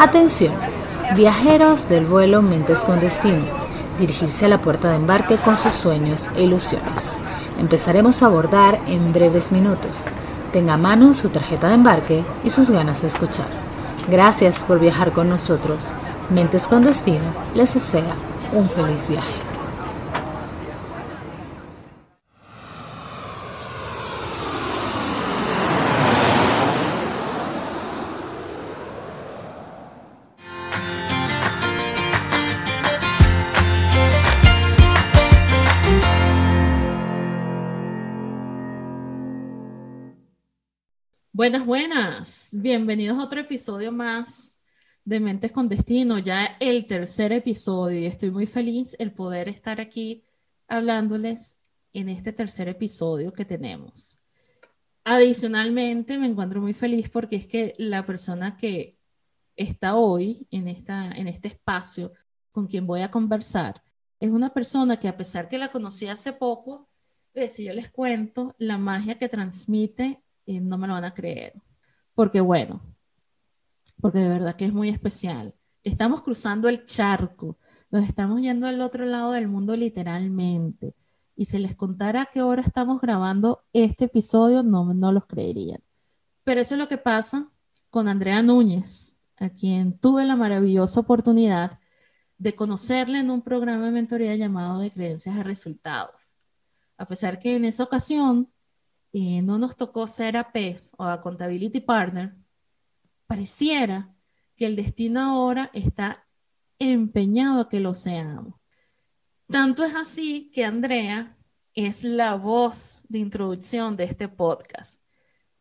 Atención, viajeros del vuelo Mentes con Destino, dirigirse a la puerta de embarque con sus sueños e ilusiones. Empezaremos a abordar en breves minutos. Tenga a mano su tarjeta de embarque y sus ganas de escuchar. Gracias por viajar con nosotros. Mentes con Destino les desea un feliz viaje. Buenas, buenas. Bienvenidos a otro episodio más de Mentes con Destino, ya el tercer episodio y estoy muy feliz el poder estar aquí hablándoles en este tercer episodio que tenemos. Adicionalmente, me encuentro muy feliz porque es que la persona que está hoy en, esta, en este espacio con quien voy a conversar es una persona que a pesar que la conocí hace poco, pues, si yo les cuento la magia que transmite no me lo van a creer. Porque bueno, porque de verdad que es muy especial. Estamos cruzando el charco, nos estamos yendo al otro lado del mundo literalmente. Y si les contara a qué hora estamos grabando este episodio, no, no los creerían. Pero eso es lo que pasa con Andrea Núñez, a quien tuve la maravillosa oportunidad de conocerle en un programa de mentoría llamado de creencias a resultados. A pesar que en esa ocasión y no nos tocó ser APES o a Contability Partner, pareciera que el destino ahora está empeñado a que lo seamos. Tanto es así que Andrea es la voz de introducción de este podcast.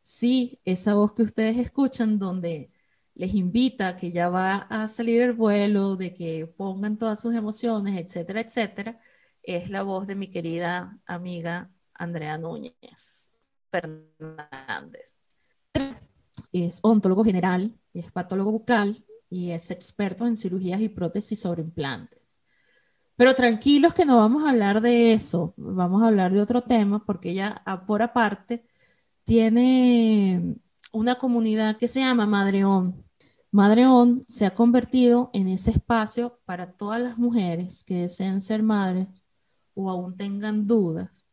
Sí, esa voz que ustedes escuchan donde les invita que ya va a salir el vuelo, de que pongan todas sus emociones, etcétera, etcétera, es la voz de mi querida amiga Andrea Núñez. Fernández. Es ontólogo general, es patólogo bucal y es experto en cirugías y prótesis sobre implantes. Pero tranquilos que no vamos a hablar de eso, vamos a hablar de otro tema porque ella por aparte tiene una comunidad que se llama Madreón. Madreón se ha convertido en ese espacio para todas las mujeres que deseen ser madres o aún tengan dudas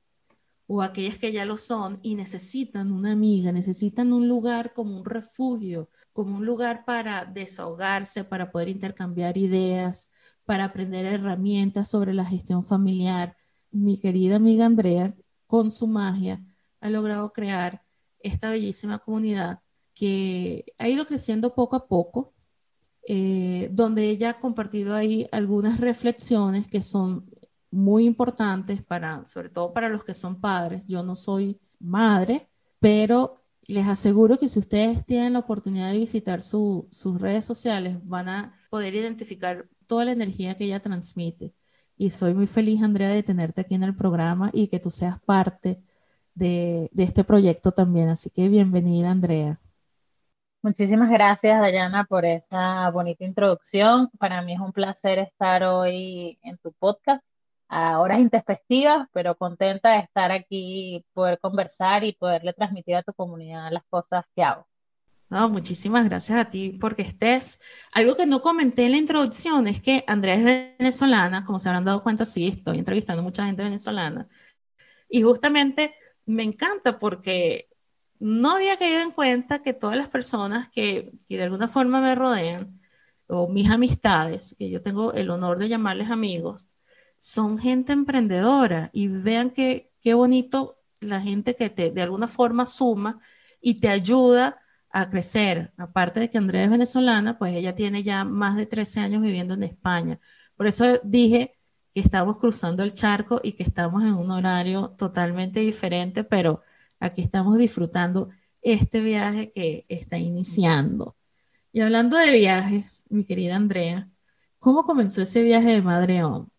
o aquellas que ya lo son y necesitan una amiga, necesitan un lugar como un refugio, como un lugar para desahogarse, para poder intercambiar ideas, para aprender herramientas sobre la gestión familiar. Mi querida amiga Andrea, con su magia, ha logrado crear esta bellísima comunidad que ha ido creciendo poco a poco, eh, donde ella ha compartido ahí algunas reflexiones que son muy importantes para, sobre todo para los que son padres. Yo no soy madre, pero les aseguro que si ustedes tienen la oportunidad de visitar sus redes sociales, van a poder identificar toda la energía que ella transmite. Y soy muy feliz, Andrea, de tenerte aquí en el programa y que tú seas parte de, de este proyecto también. Así que bienvenida, Andrea. Muchísimas gracias, Dayana, por esa bonita introducción. Para mí es un placer estar hoy en tu podcast a horas intempestivas, pero contenta de estar aquí, poder conversar y poderle transmitir a tu comunidad las cosas que hago. No, muchísimas gracias a ti porque estés. Algo que no comenté en la introducción es que Andrea es venezolana, como se habrán dado cuenta, sí, estoy entrevistando a mucha gente venezolana. Y justamente me encanta porque no había caído en cuenta que todas las personas que, que de alguna forma me rodean, o mis amistades, que yo tengo el honor de llamarles amigos, son gente emprendedora y vean qué, qué bonito la gente que te, de alguna forma suma y te ayuda a crecer. Aparte de que Andrea es venezolana, pues ella tiene ya más de 13 años viviendo en España. Por eso dije que estamos cruzando el charco y que estamos en un horario totalmente diferente, pero aquí estamos disfrutando este viaje que está iniciando. Y hablando de viajes, mi querida Andrea, ¿cómo comenzó ese viaje de Madreón?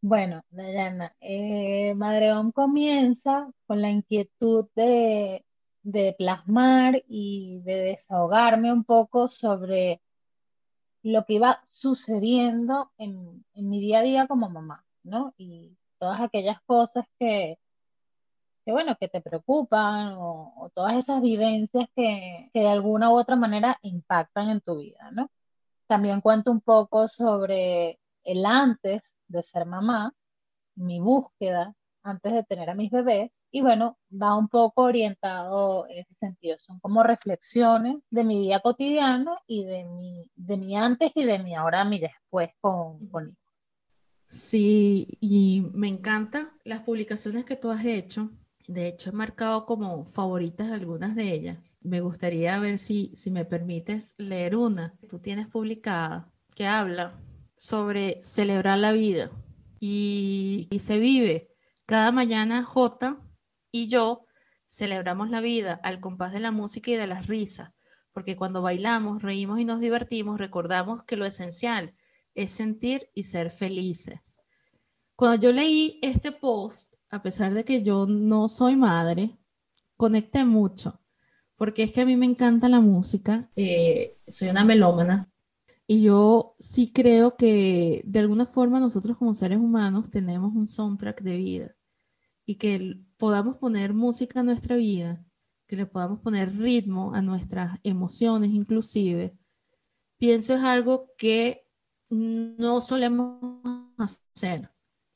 Bueno, Dayana, eh, Madreón comienza con la inquietud de, plasmar y de desahogarme un poco sobre lo que iba sucediendo en, en mi día a día como mamá, ¿no? Y todas aquellas cosas que, que bueno, que te preocupan o, todas esas vivencias que, que, de alguna u otra manera impactan en tu vida, ¿no? También cuento un poco sobre el antes de ser mamá, mi búsqueda antes de tener a mis bebés y bueno, va un poco orientado en ese sentido. Son como reflexiones de mi vida cotidiana y de mi, de mi antes y de mi ahora, mi después con, con Sí, y me encantan las publicaciones que tú has hecho. De hecho, he marcado como favoritas algunas de ellas. Me gustaría ver si, si me permites leer una que tú tienes publicada que habla sobre celebrar la vida y, y se vive. Cada mañana J y yo celebramos la vida al compás de la música y de las risas, porque cuando bailamos, reímos y nos divertimos, recordamos que lo esencial es sentir y ser felices. Cuando yo leí este post, a pesar de que yo no soy madre, conecté mucho, porque es que a mí me encanta la música, eh, soy una melómana, y yo sí creo que de alguna forma nosotros como seres humanos tenemos un soundtrack de vida y que podamos poner música a nuestra vida, que le podamos poner ritmo a nuestras emociones inclusive, pienso es algo que no solemos hacer.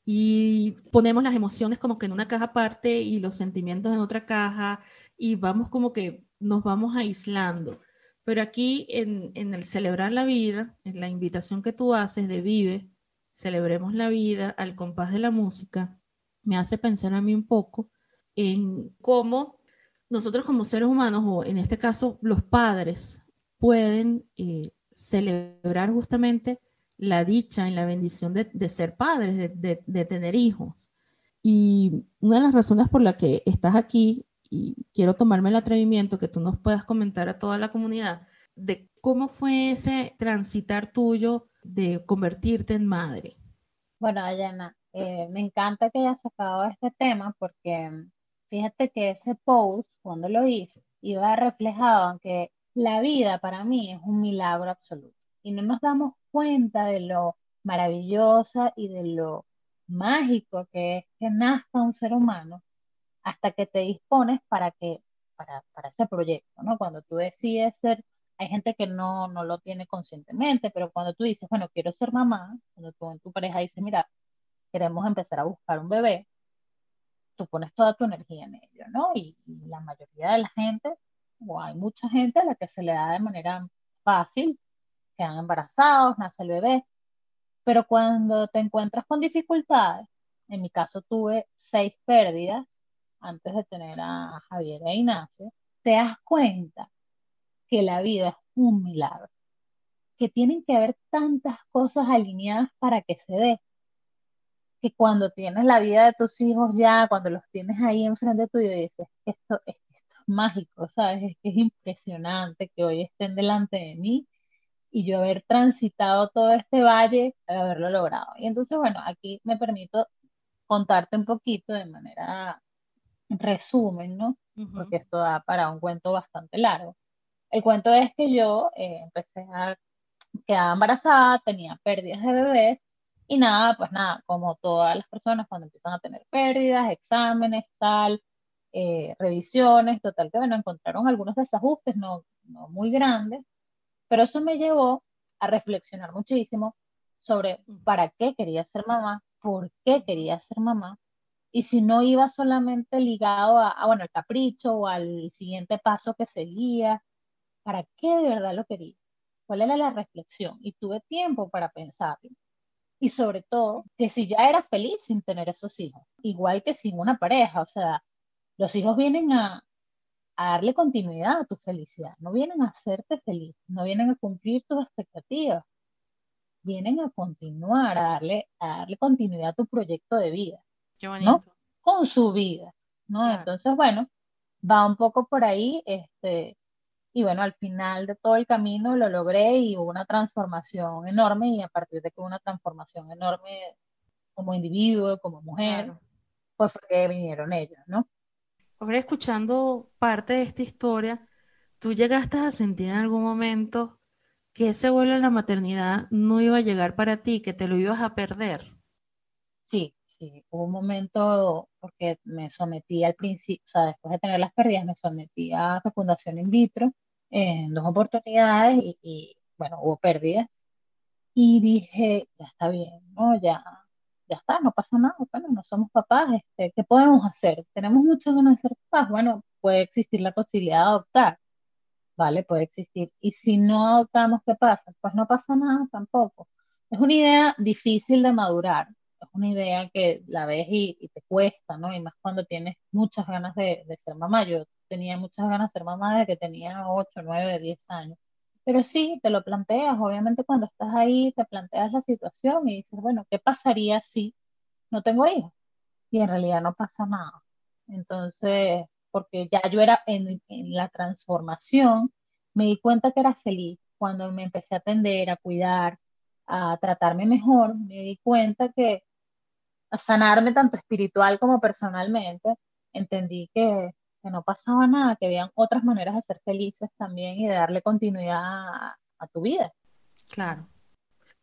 Y ponemos las emociones como que en una caja aparte y los sentimientos en otra caja y vamos como que nos vamos aislando. Pero aquí en, el celebrar la vida, en la invitación que tú haces de vive, celebremos la vida al compás de la música, me hace pensar a mí un poco en cómo nosotros como seres humanos, o en este caso los padres, pueden eh, celebrar justamente la dicha y la bendición de, ser padres, de, tener hijos. Y una de las razones por la que estás aquí, y quiero tomarme el atrevimiento que tú nos puedas comentar a toda la comunidad, de cómo fue ese transitar tuyo de convertirte en madre. Bueno, Ayana, eh, me encanta que hayas sacado este tema porque fíjate que ese post, cuando lo hice, iba reflejado en que la vida para mí es un milagro absoluto y no nos damos cuenta de lo maravillosa y de lo mágico que es que nazca un ser humano hasta que te dispones para que para, para ese proyecto, ¿no? Cuando tú decides ser, hay gente que no, no lo tiene conscientemente, pero cuando tú dices, bueno, quiero ser mamá, cuando tú en tu pareja dices, mira, queremos empezar a buscar un bebé, tú pones toda tu energía en ello, ¿no? Y, y la mayoría de la gente, o hay mucha gente a la que se le da de manera fácil quedan embarazados, nace el bebé, pero cuando te encuentras con dificultades, en mi caso tuve seis pérdidas antes de tener a Javier e Ignacio, te das cuenta que la vida es un milagro, que tienen que haber tantas cosas alineadas para que se dé, que cuando tienes la vida de tus hijos ya, cuando los tienes ahí enfrente tuyo dices, esto, esto es mágico, ¿sabes? Es que es impresionante que hoy estén delante de mí y yo haber transitado todo este valle, haberlo logrado. Y entonces, bueno, aquí me permito contarte un poquito de manera resumen, ¿no? Porque esto da para un cuento bastante largo. El cuento es que yo eh, empecé a quedar embarazada, tenía pérdidas de bebés y nada, pues nada, como todas las personas cuando empiezan a tener pérdidas, exámenes, tal, eh, revisiones, total que bueno, encontraron algunos desajustes, no, no muy grandes, pero eso me llevó a reflexionar muchísimo sobre para qué quería ser mamá, por qué quería ser mamá, y si no iba solamente ligado a, bueno, al capricho o al siguiente paso que seguía, ¿para qué de verdad lo quería? ¿Cuál era la reflexión? Y tuve tiempo para pensarlo. Y sobre todo, que si ya era feliz sin tener esos hijos, igual que sin una pareja, o sea, los hijos vienen a, a darle continuidad a tu felicidad. No vienen a hacerte feliz, no vienen a cumplir tus expectativas, vienen a continuar, a darle, a darle continuidad a tu proyecto de vida, ¿no? Con su vida, ¿no? Entonces, bueno, va un poco por ahí, este, y bueno, al final de todo el camino lo logré y hubo una transformación enorme y a partir de que hubo una transformación enorme como individuo, como mujer, pues fue que vinieron ellos, ¿no? Ahora escuchando parte de esta historia, ¿tú llegaste a sentir en algún momento que ese vuelo a la maternidad no iba a llegar para ti, que te lo ibas a perder? Sí, sí, hubo un momento, porque me sometí al principio, o sea, después de tener las pérdidas, me sometí a fecundación in vitro en dos oportunidades y, y bueno, hubo pérdidas. Y dije, ya está bien, ¿no? Ya, ya está, no pasa nada, bueno, no somos papás, este, ¿qué podemos hacer? Tenemos mucho ganas de ser papás, bueno, puede existir la posibilidad de adoptar, ¿vale? Puede existir. Y si no adoptamos, ¿qué pasa? Pues no pasa nada tampoco. Es una idea difícil de madurar, es una idea que la ves y, te cuesta, ¿no? Y más cuando tienes muchas ganas de, ser mamá. Yo tenía muchas ganas de ser mamá desde que tenía 8, 9, 10 años. Pero sí, te lo planteas, obviamente cuando estás ahí te planteas la situación y dices, bueno, ¿qué pasaría si no tengo hijos? Y en realidad no pasa nada. Entonces, porque ya yo era en, en la transformación, me di cuenta que era feliz cuando me empecé a atender, a cuidar, a tratarme mejor, me di cuenta que sanarme tanto espiritual como personalmente, entendí que, que no pasaba nada, que habían otras maneras de ser felices también y de darle continuidad a, a tu vida. Claro.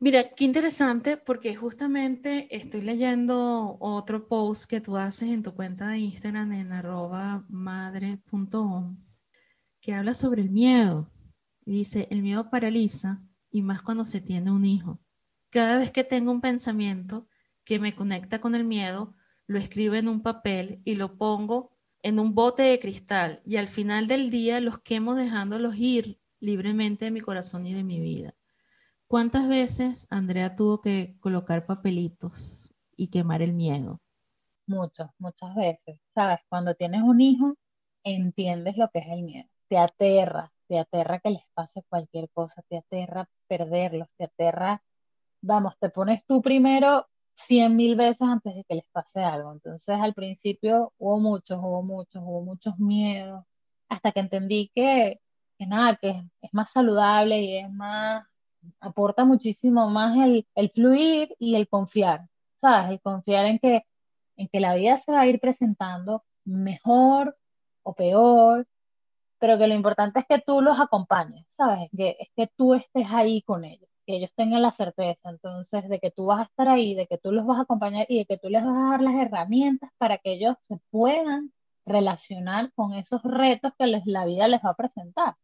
Mira, qué interesante porque justamente estoy leyendo otro post que tú haces en tu cuenta de Instagram en arroba madre.om que habla sobre el miedo. Dice, el miedo paraliza y más cuando se tiene un hijo. Cada vez que tengo un pensamiento que me conecta con el miedo, lo escribo en un papel y lo pongo en un bote de cristal y al final del día los quemo dejándolos ir libremente de mi corazón y de mi vida. ¿Cuántas veces Andrea tuvo que colocar papelitos y quemar el miedo? Muchas, muchas veces. Sabes, cuando tienes un hijo, entiendes lo que es el miedo. Te aterra, te aterra que les pase cualquier cosa, te aterra perderlos, te aterra, vamos, te pones tú primero cien mil veces antes de que les pase algo. Entonces al principio hubo muchos, hubo muchos, hubo muchos miedos, hasta que entendí que, que nada, que es, más saludable y es más, aporta muchísimo más el, el fluir y el confiar, ¿sabes? El confiar en que, en que la vida se va a ir presentando mejor o peor, pero que lo importante es que tú los acompañes, ¿sabes? Que, es que tú estés ahí con ellos que ellos tengan la certeza entonces de que tú vas a estar ahí, de que tú los vas a acompañar y de que tú les vas a dar las herramientas para que ellos se puedan relacionar con esos retos que les, la vida les va a presentar.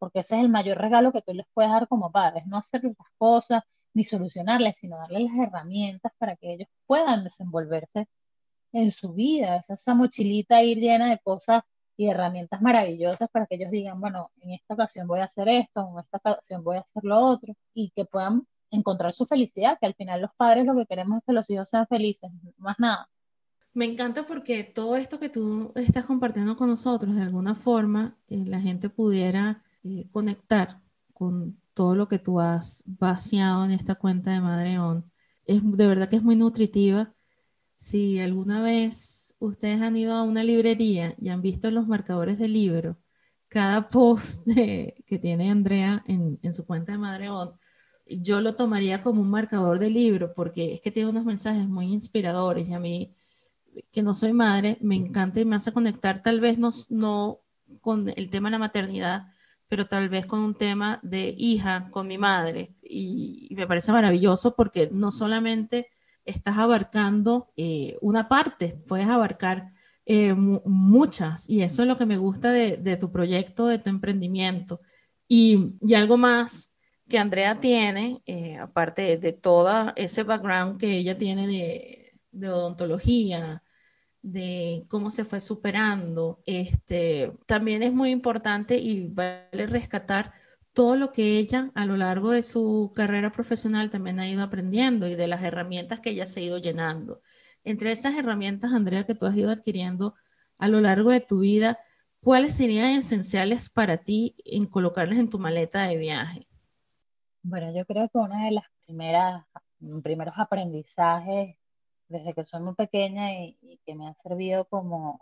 Porque ese es el mayor regalo que tú les puedes dar como padres, no hacer las cosas ni solucionarles, sino darles las herramientas para que ellos puedan desenvolverse en su vida, esa, esa mochilita ir llena de cosas y herramientas maravillosas para que ellos digan, bueno, en esta ocasión voy a hacer esto, en esta ocasión voy a hacer lo otro, y que puedan encontrar su felicidad, que al final los padres lo que queremos es que los hijos sean felices, más nada. Me encanta porque todo esto que tú estás compartiendo con nosotros, de alguna forma, eh, la gente pudiera eh, conectar con todo lo que tú has vaciado en esta cuenta de Madreón. Es de verdad que es muy nutritiva si alguna vez ustedes han ido a una librería y han visto los marcadores del libro, cada post que tiene Andrea en, su cuenta de Madreón, yo lo tomaría como un marcador de libro porque es que tiene unos mensajes muy inspiradores y a mí, que no soy madre, me encanta y me hace conectar tal vez no, no con el tema de la maternidad, pero tal vez con un tema de hija con mi madre. y me parece maravilloso porque no solamente estás abarcando eh, una parte, puedes abarcar eh, muchas y eso es lo que me gusta de, tu proyecto, de tu emprendimiento. Y, algo más que Andrea tiene, eh, aparte de, de todo ese background que ella tiene de, de, odontología, de cómo se fue superando, este, también es muy importante y vale rescatar todo lo que ella a lo largo de su carrera profesional también ha ido aprendiendo y de las herramientas que ella se ha ido llenando. Entre esas herramientas, Andrea, que tú has ido adquiriendo a lo largo de tu vida, ¿cuáles serían esenciales para ti en colocarles en tu maleta de viaje? Bueno, yo creo que una de las primeras, primeros aprendizajes desde que soy muy pequeña y, y que me ha servido como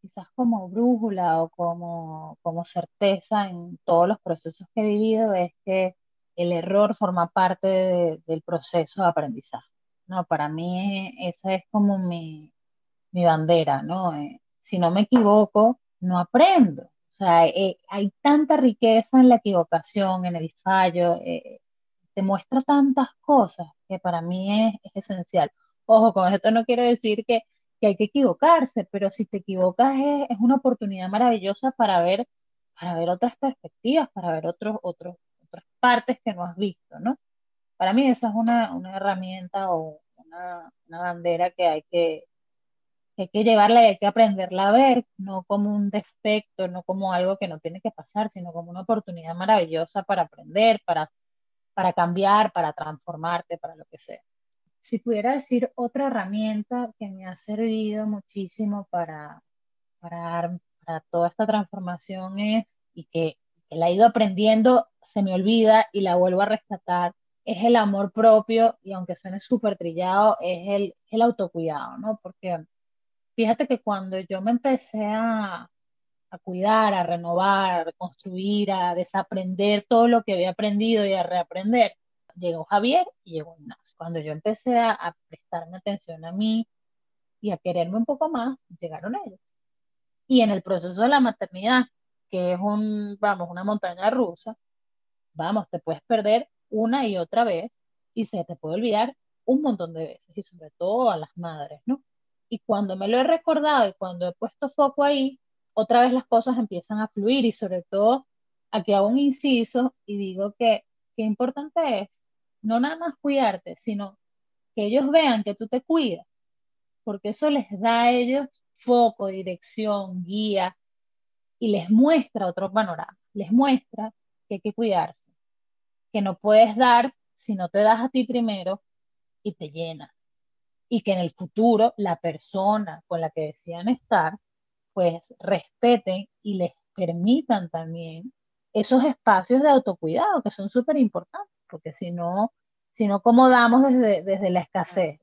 quizás como brújula o como, como certeza en todos los procesos que he vivido es que el error forma parte del proceso de aprendizaje. No, para mí esa es como mi, mi bandera, ¿no? Eh, si no me equivoco, no aprendo. O sea, eh, hay tanta riqueza en la equivocación, en el fallo, eh, te muestra tantas cosas que para mí es, es esencial. Ojo, con esto no quiero decir que, hay que equivocarse, pero si te equivocas es, una oportunidad maravillosa para ver, para ver otras perspectivas, para ver otros, otros, otras partes que no has visto, ¿no? Para mí esa es una, herramienta o una, bandera que hay que, que hay que llevarla y hay que aprenderla a ver, no como un defecto, no como algo que no tiene que pasar, sino como una oportunidad maravillosa para aprender, para, para cambiar, para transformarte, para lo que sea. Si pudiera decir otra herramienta que me ha servido muchísimo para, para, toda esta transformación es, y que, la he ido aprendiendo, se me olvida y la vuelvo a rescatar, es el amor propio y aunque suene súper trillado, es el, el autocuidado, ¿no? Porque fíjate que cuando yo me empecé a, a cuidar, a renovar, a reconstruir, a desaprender todo lo que había aprendido y a reaprender, llegó Javier y llegó Ignacio. Cuando yo empecé a, prestarme atención a mí y a quererme un poco más, llegaron ellos. Y en el proceso de la maternidad, que es un, vamos, una montaña rusa, vamos, te puedes perder una y otra vez y se te puede olvidar un montón de veces y sobre todo a las madres, ¿no? Y cuando me lo he recordado y cuando he puesto foco ahí, otra vez las cosas empiezan a fluir y sobre todo aquí hago un inciso y digo que qué importante es no nada más cuidarte, sino que ellos vean que tú te cuidas, porque eso les da a ellos foco, dirección, guía y les muestra otro panorama, les muestra que hay que cuidarse, que no puedes dar si no te das a ti primero y te llenas. Y que en el futuro la persona con la que decían estar, pues respeten y les permitan también esos espacios de autocuidado que son súper importantes porque si no, si no, ¿cómo damos desde, desde la escasez?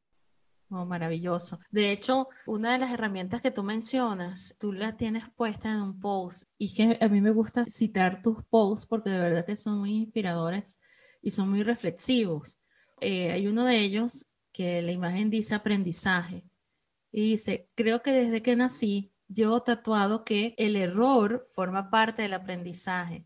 Oh, maravilloso. De hecho, una de las herramientas que tú mencionas, tú la tienes puesta en un post y que a mí me gusta citar tus posts porque de verdad que son muy inspiradores y son muy reflexivos. Eh, hay uno de ellos que la imagen dice aprendizaje y dice, creo que desde que nací llevo tatuado que el error forma parte del aprendizaje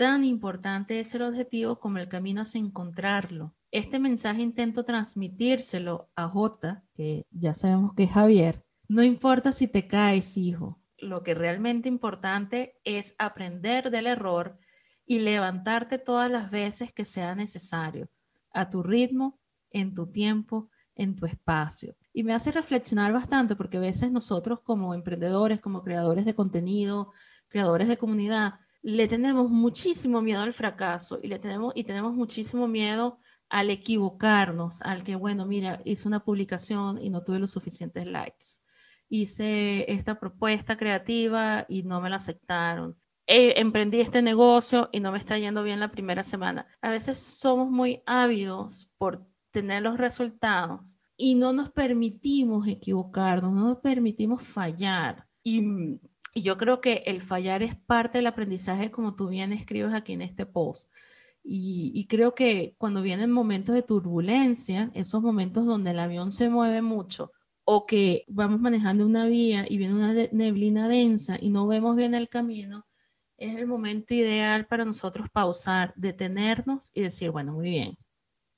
tan importante es el objetivo como el camino hacia encontrarlo. Este mensaje intento transmitírselo a J, que ya sabemos que es Javier. No importa si te caes, hijo. Lo que realmente importante es aprender del error y levantarte todas las veces que sea necesario, a tu ritmo, en tu tiempo, en tu espacio. Y me hace reflexionar bastante porque a veces nosotros como emprendedores, como creadores de contenido, creadores de comunidad, le tenemos muchísimo miedo al fracaso y le tenemos y tenemos muchísimo miedo al equivocarnos, al que bueno, mira, hice una publicación y no tuve los suficientes likes. Hice esta propuesta creativa y no me la aceptaron. emprendí este negocio y no me está yendo bien la primera semana. A veces somos muy ávidos por tener los resultados y no nos permitimos equivocarnos, no nos permitimos fallar. Y y yo creo que el fallar es parte del aprendizaje, como tú bien escribes aquí en este post. Y, creo que cuando vienen momentos de turbulencia, esos momentos donde el avión se mueve mucho o que vamos manejando una vía y viene una neblina densa y no vemos bien el camino, es el momento ideal para nosotros pausar, detenernos y decir, bueno, muy bien,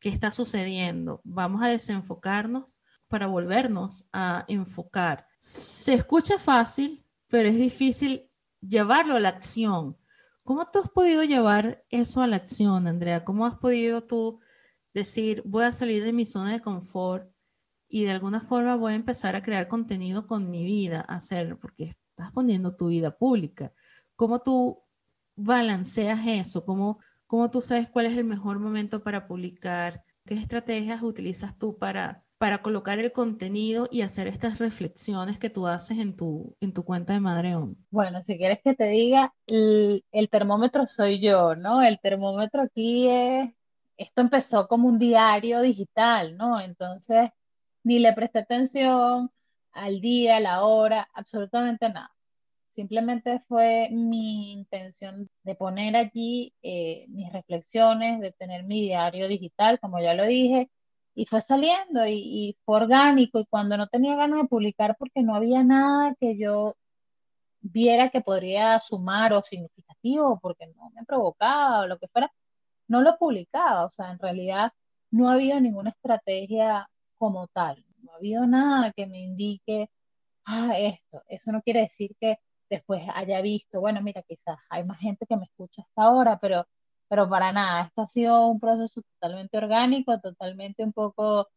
¿qué está sucediendo? Vamos a desenfocarnos para volvernos a enfocar. Se escucha fácil, pero es difícil llevarlo a la acción. ¿Cómo tú has podido llevar eso a la acción, Andrea? ¿Cómo has podido tú decir, voy a salir de mi zona de confort y de alguna forma voy a empezar a crear contenido con mi vida, hacer, porque estás poniendo tu vida pública? ¿Cómo tú balanceas eso? ¿Cómo, cómo tú sabes cuál es el mejor momento para publicar? ¿Qué estrategias utilizas tú para para colocar el contenido y hacer estas reflexiones que tú haces en tu, en tu cuenta de Madreón? Bueno, si quieres que te diga, el, termómetro soy yo, ¿no? El termómetro aquí es, esto empezó como un diario digital, ¿no? Entonces, ni le presté atención al día, a la hora, absolutamente nada. Simplemente fue mi intención de poner allí eh, mis reflexiones, de tener mi diario digital, como ya lo dije, y fue saliendo y, fue orgánico y cuando no tenía ganas de publicar porque no había nada que yo viera que podría sumar o significativo porque no me provocaba o lo que fuera, no lo publicaba, o sea, en realidad no había ninguna estrategia como tal. no ha habido nada que me indique, ah, esto. Eso no quiere decir que después haya visto, bueno, mira, quizás hay más gente que me escucha hasta ahora, pero, pero para nada, esto ha sido un proceso totalmente orgánico, totalmente un poco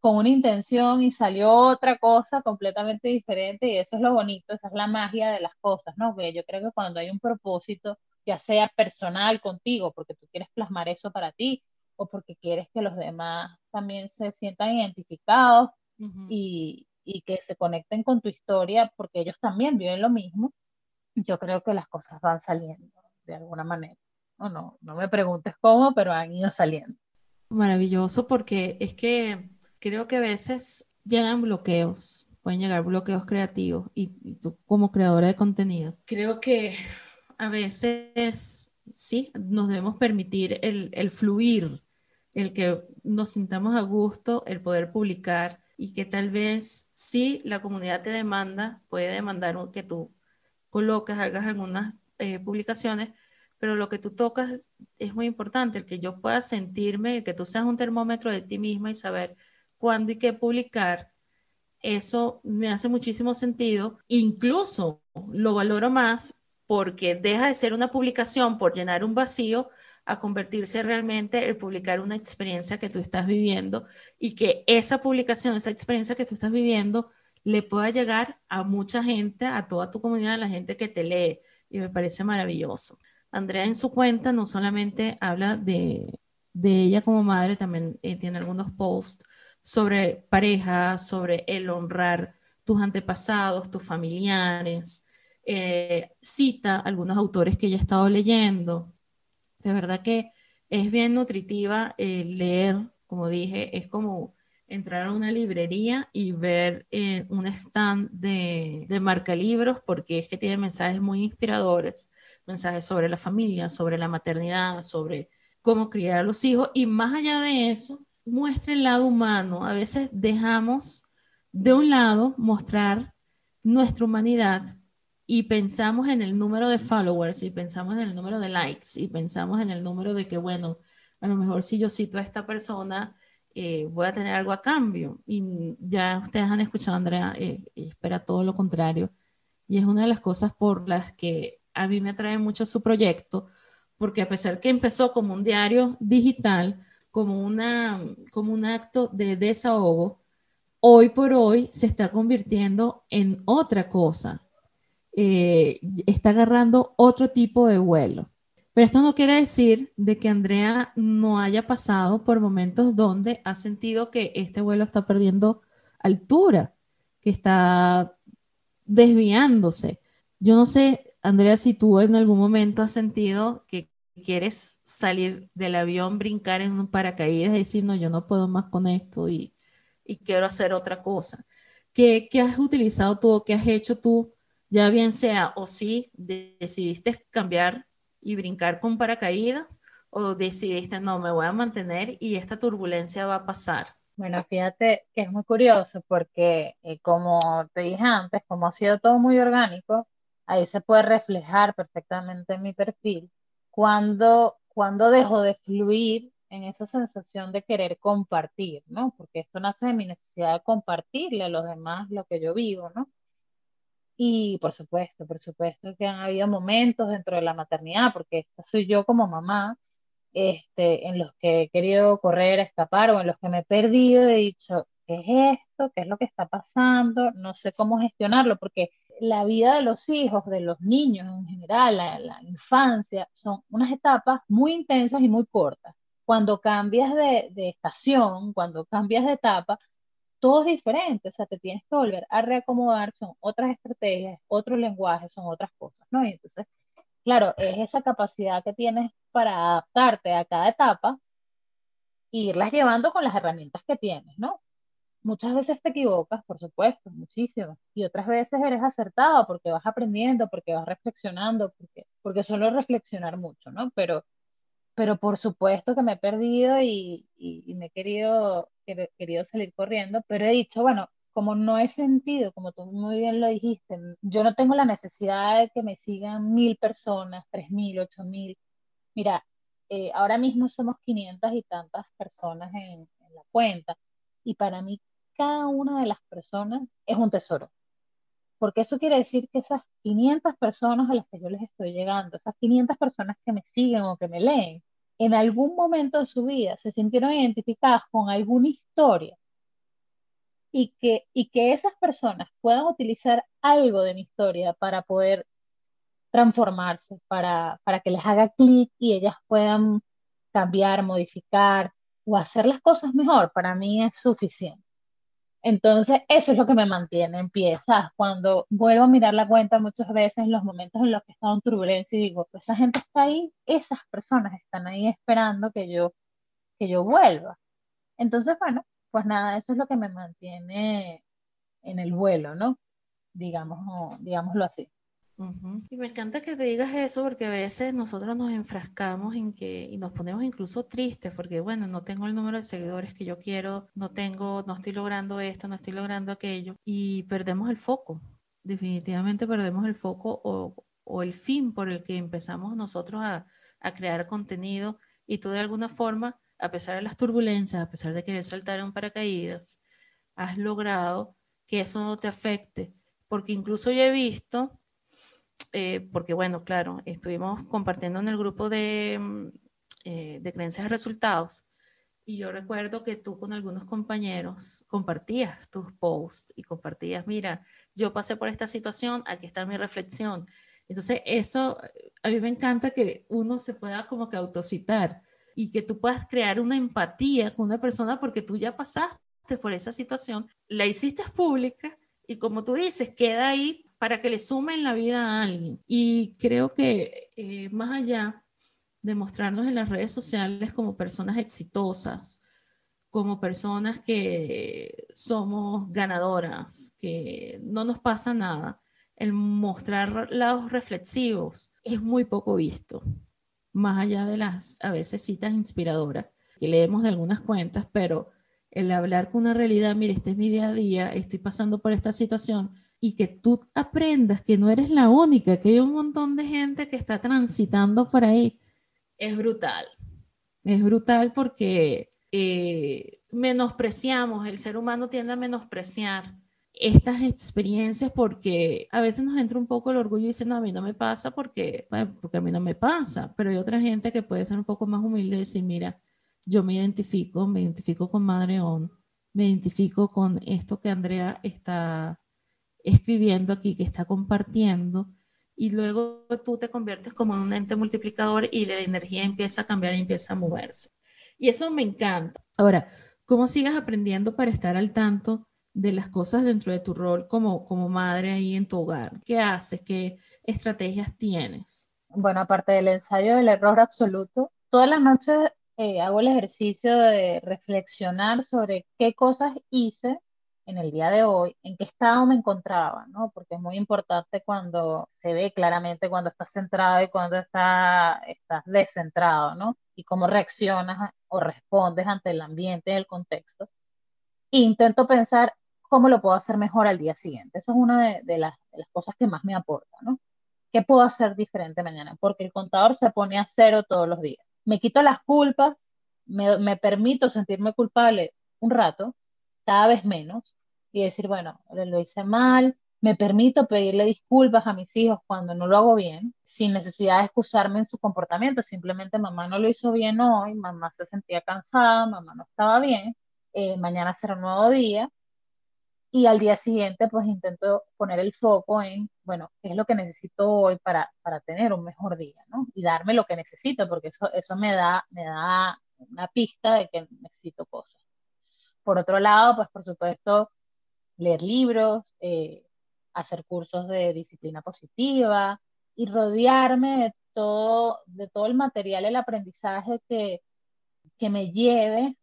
con una intención y salió otra cosa completamente diferente y eso es lo bonito, esa es la magia de las cosas, ¿no? Porque yo creo que cuando hay un propósito, ya sea personal contigo, porque tú quieres plasmar eso para ti o porque quieres que los demás también se sientan identificados y, y que se conecten con tu historia porque ellos también viven lo mismo, yo creo que las cosas van saliendo de alguna manera. O no, no me preguntes cómo, pero han ido saliendo. Maravilloso porque es que creo que a veces llegan bloqueos, pueden llegar bloqueos creativos y, tú como creadora de contenido, creo que a veces sí, nos debemos permitir el, el fluir, el que nos sintamos a gusto, el poder publicar y que tal vez si la comunidad te demanda, puede demandar que tú coloques, hagas algunas eh, publicaciones, pero lo que tú tocas es muy importante, el que yo pueda sentirme, el que tú seas un termómetro de ti misma y saber cuándo y qué publicar, eso me hace muchísimo sentido. Incluso lo valoro más porque deja de ser una publicación por llenar un vacío a convertirse realmente el publicar una experiencia que tú estás viviendo y que esa publicación, esa experiencia que tú estás viviendo, le pueda llegar a mucha gente, a toda tu comunidad, a la gente que te lee. Y me parece maravilloso. Andrea en su cuenta no solamente habla de, de ella como madre, también eh, tiene algunos posts sobre pareja, sobre el honrar tus antepasados, tus familiares. Eh, cita algunos autores que ella ha estado leyendo de verdad que es bien nutritiva eh, leer, como dije, es como entrar a una librería y ver eh, un stand de, de marca libros porque es que tiene mensajes muy inspiradores, mensajes sobre la familia, sobre la maternidad, sobre cómo criar a los hijos y más allá de eso, muestra el lado humano. A veces dejamos de un lado mostrar nuestra humanidad y pensamos en el número de followers y pensamos en el número de likes y pensamos en el número de que, bueno, a lo mejor si yo cito a esta persona, eh, voy a tener algo a cambio. Y ya ustedes han escuchado, Andrea, eh, espera todo lo contrario. Y es una de las cosas por las que a mí me atrae mucho su proyecto, porque a pesar que empezó como un diario digital, como, una, como un acto de desahogo, hoy por hoy se está convirtiendo en otra cosa eh, está agarrando otro tipo de vuelo. Pero esto no quiere decir de que Andrea no haya pasado por momentos donde ha sentido que este vuelo está perdiendo altura, que está desviándose. Yo no sé, Andrea, si tú en algún momento has sentido que quieres salir del avión, brincar en un paracaídas y decir, no, yo no puedo más con esto y, quiero hacer otra cosa. ¿Qué, ¿Qué, has utilizado tú, qué has hecho tú ya bien sea o si decidiste cambiar y brincar con paracaídas o decidiste no, me voy a mantener y esta turbulencia va a pasar. Bueno, fíjate que es muy curioso porque eh, como te dije antes, como ha sido todo muy orgánico, ahí se puede reflejar perfectamente en mi perfil cuando, cuando dejo de fluir en esa sensación de querer compartir, ¿no? Porque esto nace de mi necesidad de compartirle a los demás lo que yo vivo, ¿no? Y por supuesto, por supuesto que han habido momentos dentro de la maternidad, porque soy yo como mamá, este, en los que he querido correr, escapar o en los que me he perdido, he dicho, ¿qué es esto? ¿Qué es lo que está pasando? No sé cómo gestionarlo, porque la vida de los hijos, de los niños en general, la, la infancia, son unas etapas muy intensas y muy cortas. Cuando cambias de, de estación, cuando cambias de etapa, todo es diferente, o sea, te tienes que volver a reacomodar, son otras estrategias, otros lenguajes, son otras cosas, ¿no? Y entonces, claro, es esa capacidad que tienes para adaptarte a cada etapa e irlas llevando con las herramientas que tienes, ¿no? Muchas veces te equivocas, por supuesto, muchísimo, y otras veces eres acertado porque vas aprendiendo, porque vas reflexionando, porque, porque suelo reflexionar mucho, ¿no? Pero, pero por supuesto que me he perdido y me he querido querido salir corriendo, pero he dicho, bueno, como no he sentido, como tú muy bien lo dijiste, yo no tengo la necesidad de que me sigan mil personas, tres mil, ocho mil. Mira, eh, ahora mismo somos 500 y tantas personas en, la cuenta y para mí cada una de las personas es un tesoro. Porque eso quiere decir que esas 500 personas a las que yo les estoy llegando, esas 500 personas que me siguen o que me leen, en algún momento de su vida se sintieron identificadas con alguna historia y que, y que esas personas puedan utilizar algo de mi historia para poder transformarse, para, para que les haga clic y ellas puedan cambiar, modificar o hacer las cosas mejor, para mí es suficiente. Entonces, eso es lo que me mantiene en pie, Cuando vuelvo a mirar la cuenta muchas veces en los momentos en los que he estado en turbulencia y digo, pues esa gente está ahí, esas personas están ahí esperando que yo, que yo vuelva. Entonces, bueno, pues nada, eso es lo que me mantiene en el vuelo, ¿no? Digamos, digámoslo así. Y me encanta que te digas eso porque a veces nosotros nos enfrascamos en que y nos ponemos incluso tristes porque bueno, no tengo el número de seguidores que yo quiero, no tengo, no estoy logrando esto, no estoy logrando aquello y perdemos el foco. Definitivamente perdemos el foco o, o el fin por el que empezamos nosotros a, a crear contenido y tú de alguna forma, a pesar de las turbulencias, a pesar de querer saltar en paracaídas, has logrado que eso no te afecte. Porque incluso yo he visto eh, porque bueno, claro, estuvimos compartiendo en el grupo de, mm, eh, de creencias y resultados, y yo recuerdo que tú con algunos compañeros compartías tus posts y compartías, mira, yo pasé por esta situación, aquí está mi reflexión. Entonces, eso, a mí me encanta que uno se pueda como que autocitar y que tú puedas crear una empatía con una persona porque tú ya pasaste por esa situación, la hiciste pública y como tú dices, queda ahí para que le sumen la vida a alguien. Y creo que eh, más allá de mostrarnos en las redes sociales como personas exitosas, como personas que somos ganadoras, que no nos pasa nada, el mostrar lados reflexivos es muy poco visto, más allá de las a veces citas inspiradoras que leemos de algunas cuentas, pero el hablar con una realidad, mire, este es mi día a día, estoy pasando por esta situación, y que tú aprendas que no eres la única, que hay un montón de gente que está transitando por ahí, es brutal. Es brutal porque eh, menospreciamos, el ser humano tiende a menospreciar estas experiencias porque a veces nos entra un poco el orgullo y dice, no, a mí no me pasa porque, porque a mí no me pasa, pero hay otra gente que puede ser un poco más humilde y decir, mira, yo me identifico, me identifico con Madre On, me identifico con esto que Andrea está escribiendo aquí, que está compartiendo, y luego tú te conviertes como en un ente multiplicador y la energía empieza a cambiar y empieza a moverse. Y eso me encanta. Ahora, ¿cómo sigas aprendiendo para estar al tanto de las cosas dentro de tu rol como, como madre ahí en tu hogar? ¿Qué haces? ¿Qué estrategias tienes? Bueno, aparte del ensayo del error absoluto, todas las noches eh, hago el ejercicio de reflexionar sobre qué cosas hice en el día de hoy, en qué estado me encontraba, ¿no? Porque es muy importante cuando se ve claramente cuando estás centrado y cuando está, estás descentrado, ¿no? Y cómo reaccionas o respondes ante el ambiente, el contexto. E intento pensar cómo lo puedo hacer mejor al día siguiente. Esa es una de, las, de las cosas que más me aporta, ¿no? ¿Qué puedo hacer diferente mañana? Porque el contador se pone a cero todos los días. Me quito las culpas, me, me permito sentirme culpable un rato, cada vez menos, y decir, bueno, lo hice mal, me permito pedirle disculpas a mis hijos cuando no lo hago bien, sin necesidad de excusarme en su comportamiento, simplemente mamá no lo hizo bien hoy, mamá se sentía cansada, mamá no estaba bien, eh, mañana será un nuevo día, y al día siguiente pues intento poner el foco en, bueno, ¿qué es lo que necesito hoy para, para tener un mejor día, ¿no? Y darme lo que necesito, porque eso, eso me, da, me da una pista de que necesito cosas. Por otro lado, pues por supuesto, leer libros, eh, hacer cursos de disciplina positiva y rodearme de todo, el material, el aprendizaje que, que me lleve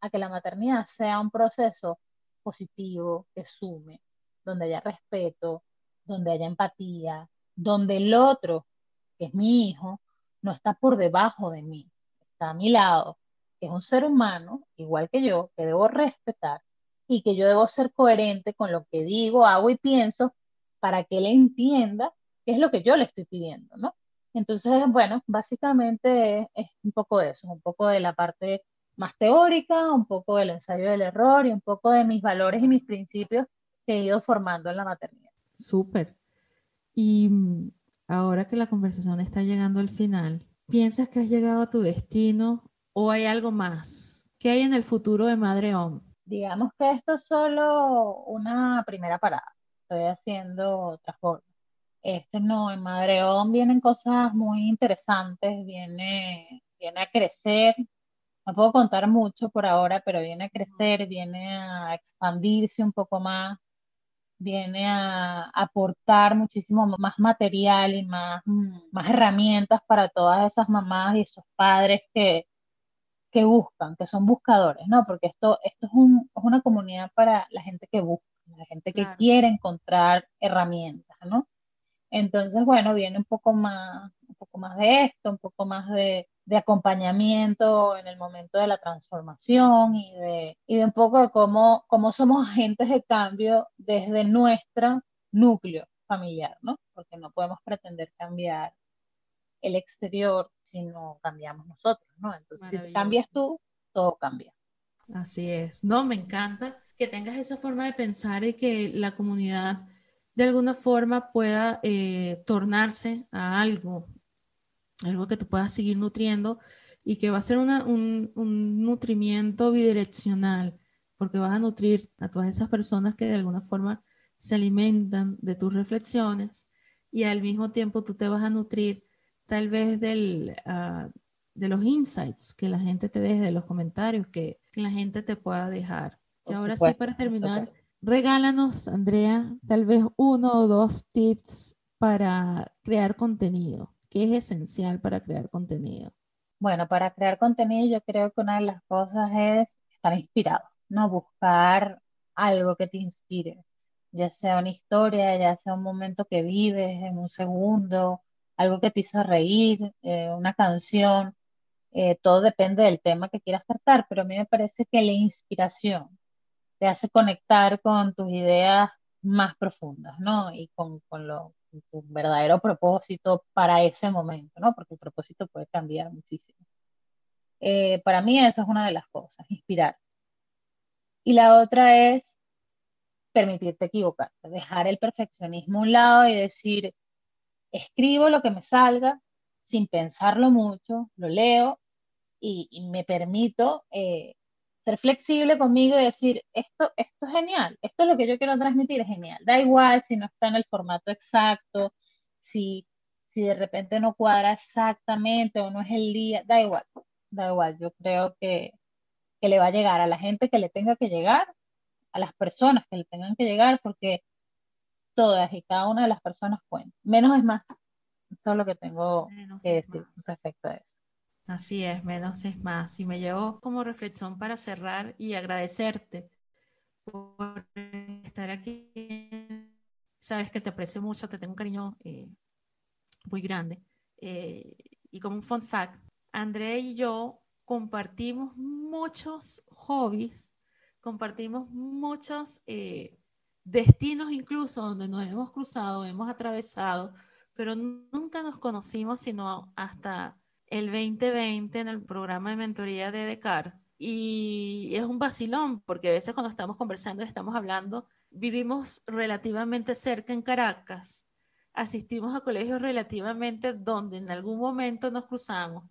a que la maternidad sea un proceso positivo, que sume, donde haya respeto, donde haya empatía, donde el otro, que es mi hijo, no está por debajo de mí, está a mi lado, que es un ser humano, igual que yo, que debo respetar y que yo debo ser coherente con lo que digo, hago y pienso para que él entienda qué es lo que yo le estoy pidiendo, ¿no? Entonces, bueno, básicamente es, un poco de eso, un poco de la parte más teórica, un poco del ensayo del error y un poco de mis valores y mis principios que he ido formando en la maternidad. Súper. Y mm, ahora que la conversación está llegando al final, ¿piensas que has llegado a tu destino o hay algo más? ¿Qué hay en el futuro de Madre OM? Digamos que esto es solo una primera parada. Estoy haciendo transbordo. Este no, en Madre OM vienen cosas muy interesantes, viene, viene a crecer. No puedo contar mucho por ahora, pero viene a crecer, viene a expandirse un poco más viene a aportar muchísimo más material y más, mm, más herramientas para todas esas mamás y esos padres que, que buscan, que son buscadores, ¿no? Porque esto, esto es, un, es una comunidad para la gente que busca, la gente que quiere encontrar herramientas, ¿no? Entonces, bueno, viene un poco más, un poco más de esto, un poco más de, de acompañamiento en el momento de la transformación y de, y de un poco de cómo, cómo somos agentes de cambio desde nuestro núcleo familiar, ¿no? Porque no podemos pretender cambiar el exterior si no cambiamos nosotros, ¿no? Entonces, si cambias tú, todo cambia. Así es. No, me encanta que tengas esa forma de pensar y que la comunidad de alguna forma pueda eh, tornarse a algo, algo que tú puedas seguir nutriendo y que va a ser un, un, nutrimiento bidireccional, porque vas a nutrir a todas esas personas que de alguna forma se alimentan de tus reflexiones y al mismo tiempo tú te vas a nutrir tal vez del, ah, de los insights que la gente te deje, de los comentarios que, la gente te pueda dejar. y ahora sí, para terminar, regálanos, Andrea, tal vez uno o dos tips para crear contenido. ¿Qué es esencial para crear contenido? Bueno, para crear contenido yo creo que una de las cosas es estar inspirado, ¿no? Buscar algo que te inspire, ya sea una historia, ya sea un momento que vives en un segundo, algo que te hizo reír, eh, una canción, eh, todo depende del tema que quieras tratar, pero a mí me parece que la inspiración te hace conectar con tus ideas más profundas, ¿no? Y con, con lo, tu verdadero propósito para ese momento, ¿no? Porque el propósito puede cambiar muchísimo. Eh, para mí eso es una de las cosas, inspirar. Y la otra es permitirte equivocarte, dejar el perfeccionismo a un lado y decir, escribo lo que me salga sin pensarlo mucho, lo leo y, me permito eh, ser flexible conmigo y decir, esto, esto es genial, esto es lo que yo quiero transmitir, es genial. Da igual si no está en el formato exacto, si, si de repente no cuadra exactamente o no es el día, da igual, da igual. Yo creo que, que le va a llegar a la gente que le tenga que llegar, a las personas que le tengan que llegar, porque todas y cada una de las personas cuentan. Menos es más. Es lo que tengo que decir respecto a eso. Así es, menos es más. Y me llevo como reflexión para cerrar y agradecerte por estar aquí. Sabes que te aprecio mucho, te tengo un cariño eh, muy grande. Eh, y como un fun fact, André y yo compartimos muchos hobbies, compartimos muchos eh, destinos incluso donde nos hemos cruzado, hemos atravesado, pero nunca nos conocimos sino hasta el 2020 en el programa de mentoría de DECAR. Y es un vacilón, porque a veces cuando estamos conversando y estamos hablando, vivimos relativamente cerca en Caracas, asistimos a colegios relativamente donde en algún momento nos cruzamos.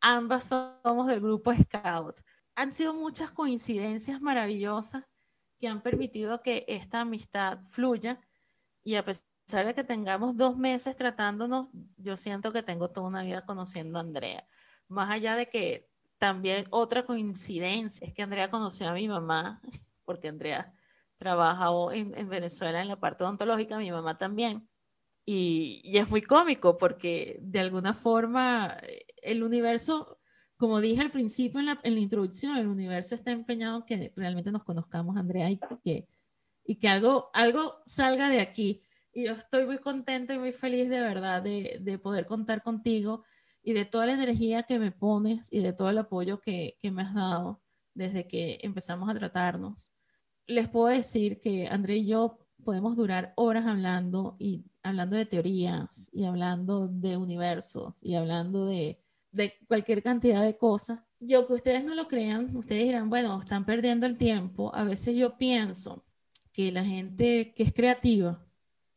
Ambas somos del grupo Scout. Han sido muchas coincidencias maravillosas que han permitido que esta amistad fluya y a pesar de que tengamos dos meses tratándonos, yo siento que tengo toda una vida conociendo a Andrea. Más allá de que también otra coincidencia es que Andrea conoció a mi mamá, porque Andrea trabaja en, en Venezuela en la parte odontológica, mi mamá también. Y, y, es muy cómico porque de alguna forma el universo, como dije al principio en la, en la introducción, el universo está empeñado en que realmente nos conozcamos, Andrea, y que, y que algo, algo salga de aquí. Y yo estoy muy contenta y muy feliz de verdad de, de, poder contar contigo y de toda la energía que me pones y de todo el apoyo que, que me has dado desde que empezamos a tratarnos. Les puedo decir que André y yo podemos durar horas hablando y hablando de teorías y hablando de universos y hablando de, de cualquier cantidad de cosas. Yo que ustedes no lo crean, ustedes dirán, bueno, están perdiendo el tiempo. A veces yo pienso que la gente que es creativa,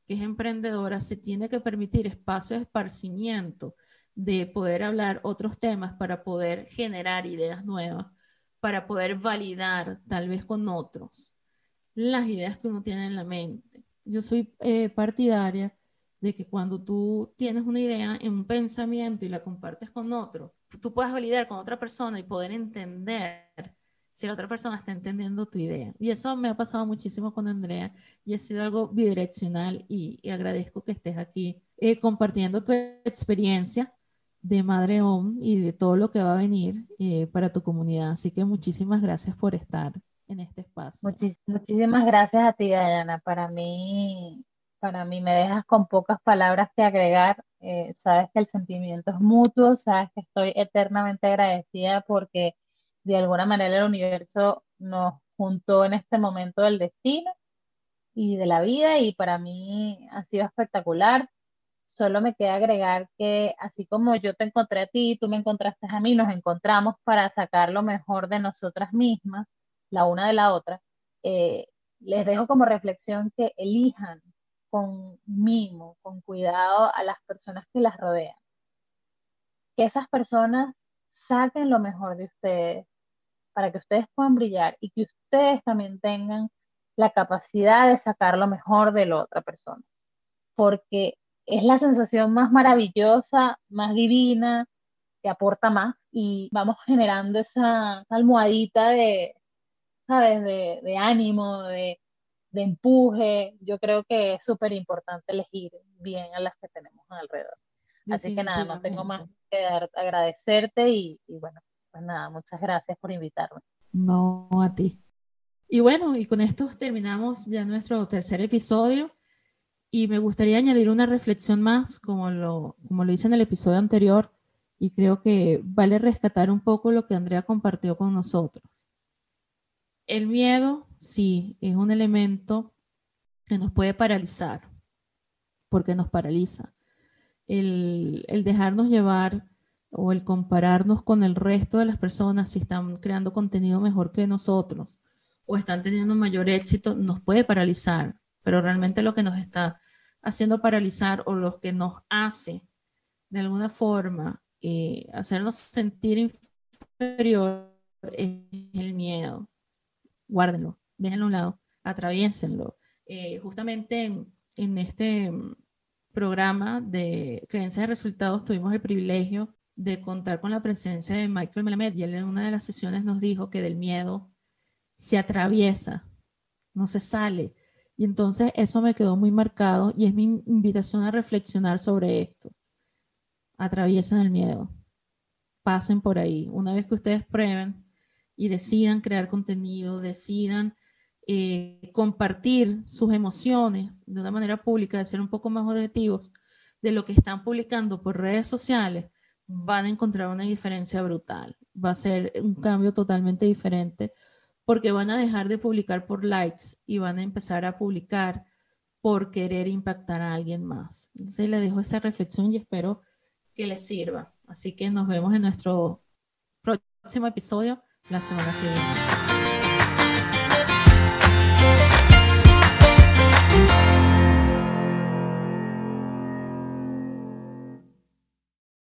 que es emprendedora, se tiene que permitir espacio de esparcimiento, de poder hablar otros temas para poder generar ideas nuevas, para poder validar tal vez con otros las ideas que uno tiene en la mente. Yo soy eh, partidaria de que cuando tú tienes una idea en un pensamiento y la compartes con otro, tú puedas validar con otra persona y poder entender si la otra persona está entendiendo tu idea. Y eso me ha pasado muchísimo con Andrea y ha sido algo bidireccional y, agradezco que estés aquí eh, compartiendo tu experiencia de Madre OM y de todo lo que va a venir eh, para tu comunidad. Así que muchísimas gracias por estar en este espacio. muchísimas gracias a ti, Dayana. Para mí, para mí me dejas con pocas palabras que agregar. Eh, sabes que el sentimiento es mutuo, sabes que estoy eternamente agradecida porque de alguna manera el universo nos juntó en este momento del destino y de la vida y para mí ha sido espectacular. Solo me queda agregar que así como yo te encontré a ti tú me encontraste a mí, nos encontramos para sacar lo mejor de nosotras mismas, la una de la otra. Eh, les dejo como reflexión que elijan con mimo, con cuidado a las personas que las rodean. Que esas personas saquen lo mejor de ustedes para que ustedes puedan brillar y que ustedes también tengan la capacidad de sacar lo mejor de la otra persona. Porque es la sensación más maravillosa, más divina, que aporta más y vamos generando esa, almohadita de, ¿sabes? De, ánimo, de, empuje. Yo creo que es súper importante elegir bien a las que tenemos alrededor. Así que nada, no tengo más que dar, agradecerte y, y bueno, pues nada, muchas gracias por invitarme. No, a ti. Y bueno, y con esto terminamos ya nuestro tercer episodio. Y me gustaría añadir una reflexión más, como lo, como lo hice en el episodio anterior, y creo que vale rescatar un poco lo que Andrea compartió con nosotros. El miedo, sí, es un elemento que nos puede paralizar, porque nos paraliza. El, el dejarnos llevar o el compararnos con el resto de las personas si están creando contenido mejor que nosotros o están teniendo mayor éxito, nos puede paralizar, pero realmente lo que nos está haciendo paralizar o lo que nos hace de alguna forma eh, hacernos sentir inferior es el miedo. Guárdenlo, déjenlo a un lado, atraviésenlo. Eh, justamente en, este programa de creencias de resultados tuvimos el privilegio de contar con la presencia de Michael Melamed y él en una de las sesiones nos dijo que del miedo se atraviesa, no se sale. Y entonces eso me quedó muy marcado y es mi invitación a reflexionar sobre esto. Atraviesen el miedo, pasen por ahí. Una vez que ustedes prueben y decidan crear contenido, decidan eh, compartir sus emociones de una manera pública, de ser un poco más objetivos de lo que están publicando por redes sociales, van a encontrar una diferencia brutal. Va a ser un cambio totalmente diferente porque van a dejar de publicar por likes y van a empezar a publicar por querer impactar a alguien más. Entonces les dejo esa reflexión y espero que les sirva. Así que nos vemos en nuestro próximo episodio la semana que viene.